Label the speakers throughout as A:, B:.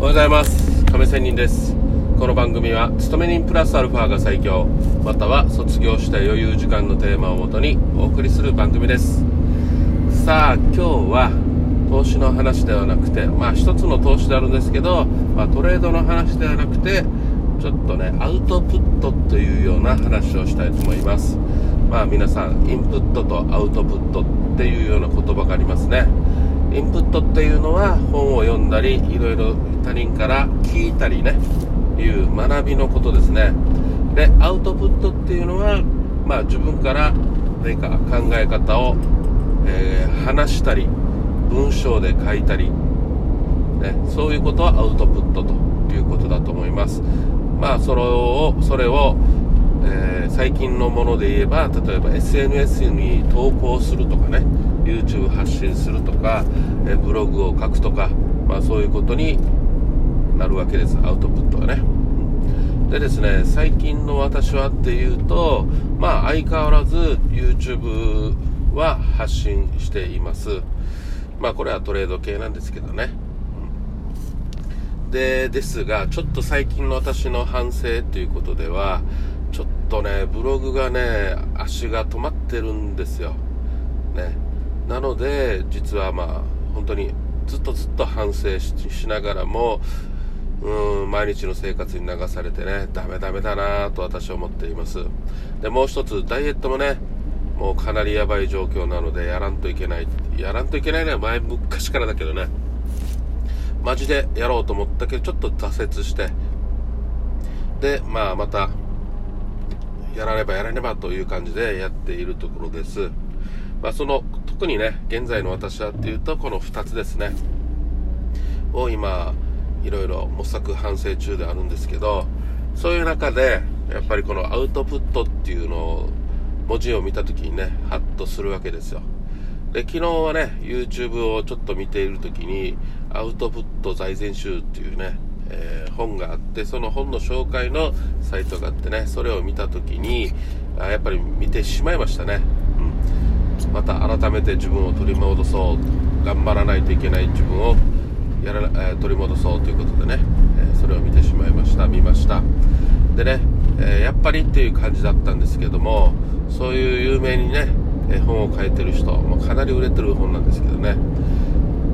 A: おはようございます。亀仙人です。この番組は勤め人プラスアルファが最強または卒業した余裕時間のテーマをもとにお送りする番組です。さあ今日は投資の話ではなくてまあ一つの投資であるんですけど、まあ、トレードの話ではなくてちょっとねアウトプットというような話をしたいと思います。まあ皆さんインプットとアウトプットっていうような言葉がありますね。インプットっていうのは本を読んだりいろいろ他人から聞いたりね。いう学びのことですね。でアウトプットっていうのはまあ自分から何か考え方を、えー、話したり文章で書いたり、ね、そういうことはアウトプットということだと思います。まあそれをそれを、えー、最近のもので言えば例えば SNS に投稿するとかね YouTube 発信するとか、えブログを書くとか、まあ、そういうことになるわけです。アウトプットはね。でですね最近の私はっていうとまあ相変わらず YouTube は発信しています。まあこれはトレード系なんですけどね。でですがちょっと最近の私の反省ということではちょっとねブログがね足が止まってるんですよ。ね。なので実はまあ本当にずっとずっと反省しながらもうん毎日の生活に流されてねダメダメだなと私は思っています。でもう一つダイエットもねもうかなりやばい状況なのでやらんといけないやらんといけないのは前昔からだけどねマジでやろうと思ったけどちょっと挫折してでまあまたやらねばやらねばという感じでやっているところです。まあその特にね現在の私はっていうとこの2つですね。を今いろいろ模索反省中であるんですけどそういう中でやっぱりこのアウトプットっていうのを文字を見た時にねハッとするわけですよ。で昨日はね YouTube をちょっと見ている時にアウトプット財前集っていうね、えー、本があってその本の紹介のサイトがあってねそれを見た時にあやっぱり見てしまいましたね。うん。また改めて自分を取り戻そう。頑張らないといけない自分をやら、えー、取り戻そうということでね、えー、それを見てしまいました。見ました。でね、え、やっぱりっていう感じだったんですけどもそういう有名にね、本を書いてる人もかなり売れてる本なんですけどね。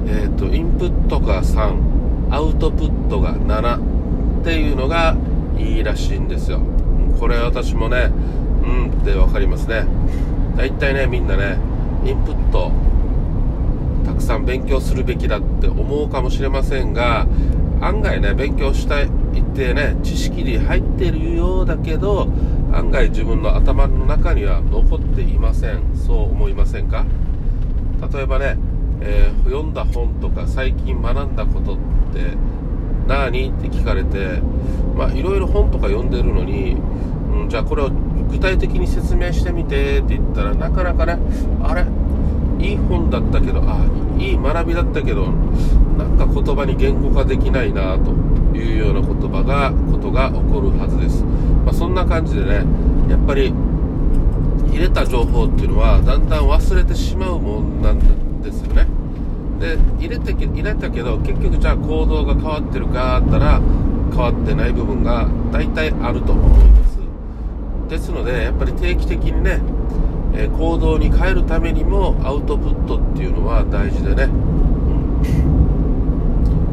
A: えっ、とインプットが3アウトプットが7っていうのがいいらしいんですよ。これ私もねうんって分かりますね。大体ねみんなねインプットたくさん勉強するべきだって思うかもしれませんが案外ね勉強したいってね知識に入ってるようだけど案外自分の頭の中には残っていません。そう思いませんか？例えばね、えー、読んだ本とか最近学んだことって何？って聞かれてまあいろいろ本とか読んでるのに、うん、じゃあこれを具体的に説明してみてって言ったらなかなかねあれ？いい本だったけどあいい学びだったけどなんか言葉に言語化できないなというような言葉がことが起こるはずです、まあ、そんな感じでねやっぱり入れた情報っていうのはだんだん忘れてしまうもんなんだ。ですよね。で入れて入れたけど結局じゃあ行動が変わってるかあったら変わってない部分が大体あると思います。ですのでやっぱり定期的にね、えー、行動に変えるためにもアウトプットっていうのは大事でね、う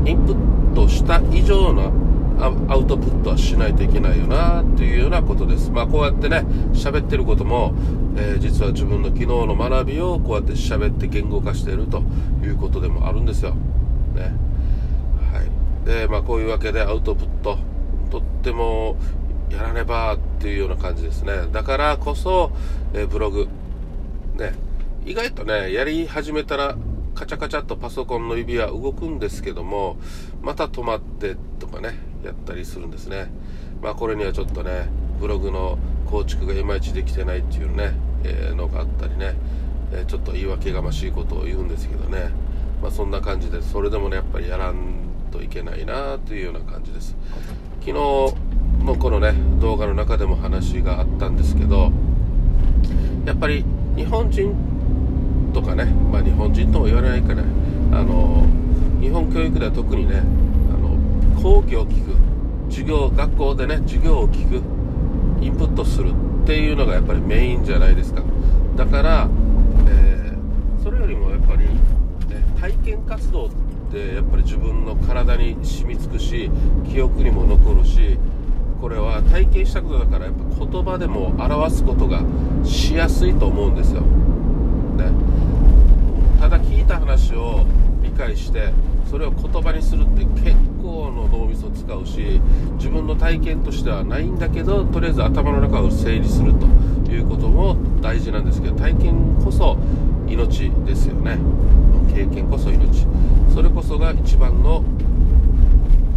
A: ん、インプットした以上のアウトプットはしないといけないよなっていうようなことです。まあこうやってね喋ってることも、えー、実は自分の昨日の学びをこうやって喋って言語化しているということでもあるんですよ。ね。はい。でまあこういうわけでアウトプットとってもやらねばっていうような感じですね。だからこそ、えー、ブログ、ね、意外とね、やり始めたら、カチャカチャっとパソコンの指は動くんですけども、また止まってとかね、やったりするんですね。まあこれにはちょっとね、ブログの構築がいまいちできてないっていうね、えー、のがあったりね、え、ちょっと言い訳がましいことを言うんですけどね、まあそんな感じで、それでもね、やっぱりやらんといけないなというような感じです。昨日、のこのね動画の中でも話があったんですけどやっぱり日本人とかね、まあ、日本人とも言われないかなあの日本教育では特にねあの講義を聞く授業学校でね授業を聞くインプットするっていうのがやっぱりメインじゃないですか。だから、えー、それよりもやっぱり、ね、体験活動ってやっぱり自分の体に染みつくし記憶にも残るしこれは体験したことだからやっぱ言葉でも表すことがしやすいと思うんですよ、ね、ただ聞いた話を理解してそれを言葉にするって結構の脳みそ使うし自分の体験としてはないんだけどとりあえず頭の中を整理するということも大事なんですけど体験こそ命ですよね。経験こそ命。それこそが一番の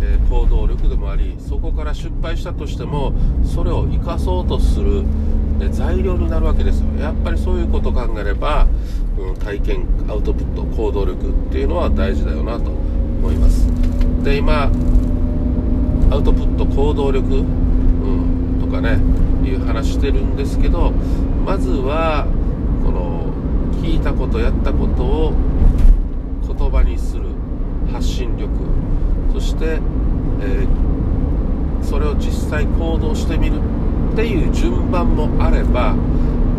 A: えー、行動力でもありそこから失敗したとしてもそれを生かそうとする、ね、材料になるわけですよ。やっぱりそういうことを考えれば、うん、体験アウトプット行動力っていうのは大事だよなと思います。で今アウトプット行動力、うん、とかねいう話してるんですけどまずはこの聞いたことやったことを言葉にする発信力。そして、えー、それを実際行動してみる。っていう順番もあれば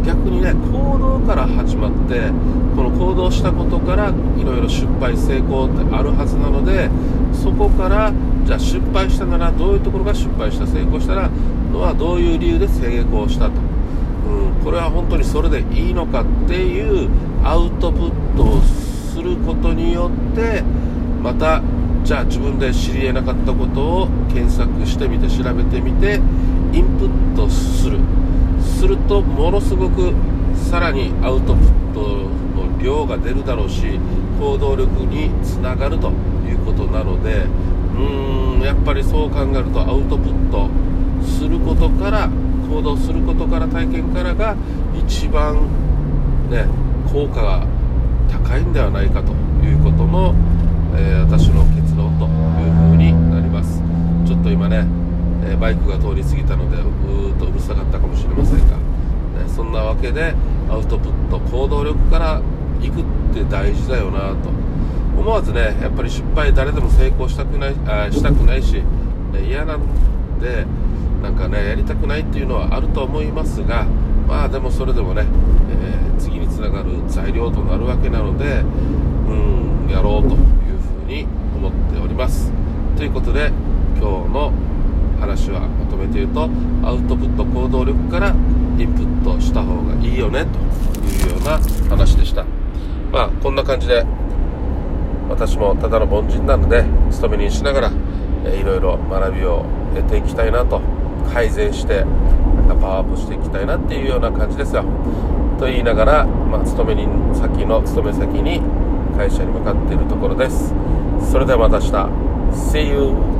A: 逆にね行動から始まってこの行動したことからいろいろ失敗成功ってあるはずなのでそこからじゃあ失敗したならどういうところが失敗した成功したらのはどういう理由で成功したと、うん、これは本当にそれでいいのかっていうアウトプットをすることによってまたじゃあ自分で知り得なかったことを検索してみて調べてみてインプットする。するとものすごくさらにアウトプットの量が出るだろうし行動力につながるということなのでうーんやっぱりそう考えるとアウトプットすることから行動することから体験からが一番ね効果が高いんではないかということもえー、私の結論という風になりますちょっと今ね、えバイクが通り過ぎたのでうーっとうるさかったかもしれませんが、ね、そんなわけでアウトプット行動力から行くって大事だよなと。思わずねやっぱり失敗誰でも成功したくないあしたくないし、嫌なんでなんかねやりたくないっていうのはあると思いますがまあでもそれでもね、えー、次につながる材料となるわけなのでうんやろうというふうに思っております。ということで今日の話はまとめて言うとアウトプット行動力からインプットした方がいいよねというような話でした。まあこんな感じで私もただの凡人なので勤めにしながらいろいろ学びを得ていきたいなと改善してパワーアップしていきたいなっていうような感じですよ。と言いながら、まあ、勤めに先の勤め先に会社に向かっているところです。それではまた明日。See you!